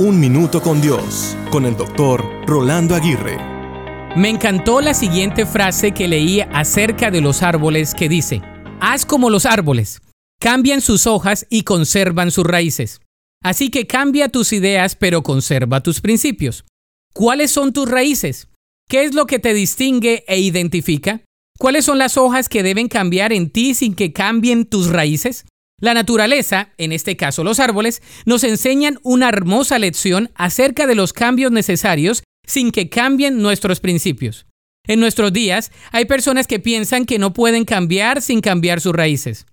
Un Minuto con Dios, con el doctor Rolando Aguirre. Me encantó la siguiente frase que leí acerca de los árboles que dice, haz como los árboles, cambian sus hojas y conservan sus raíces. Así que cambia tus ideas pero conserva tus principios. ¿Cuáles son tus raíces? ¿Qué es lo que te distingue e identifica? ¿Cuáles son las hojas que deben cambiar en ti sin que cambien tus raíces? La naturaleza, en este caso los árboles, nos enseñan una hermosa lección acerca de los cambios necesarios sin que cambien nuestros principios. En nuestros días hay personas que piensan que no pueden cambiar sin cambiar sus raíces.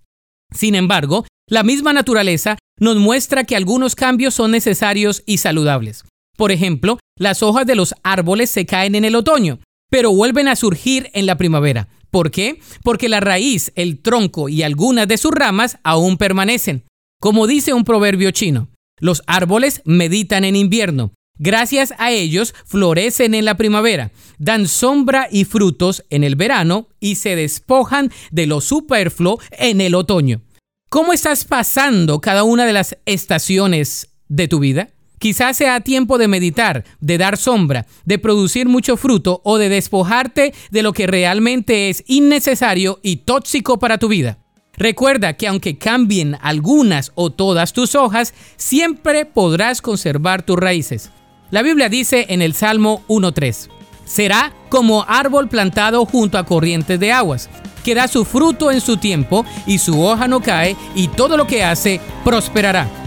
Sin embargo, la misma naturaleza nos muestra que algunos cambios son necesarios y saludables. Por ejemplo, las hojas de los árboles se caen en el otoño, pero vuelven a surgir en la primavera. ¿Por qué? Porque la raíz, el tronco y algunas de sus ramas aún permanecen. Como dice un proverbio chino, los árboles meditan en invierno. Gracias a ellos florecen en la primavera, dan sombra y frutos en el verano y se despojan de lo superfluo en el otoño. ¿Cómo estás pasando cada una de las estaciones de tu vida? Quizás sea tiempo de meditar, de dar sombra, de producir mucho fruto o de despojarte de lo que realmente es innecesario y tóxico para tu vida. Recuerda que aunque cambien algunas o todas tus hojas, siempre podrás conservar tus raíces. La Biblia dice en el Salmo 1.3, será como árbol plantado junto a corrientes de aguas, que da su fruto en su tiempo y su hoja no cae y todo lo que hace prosperará.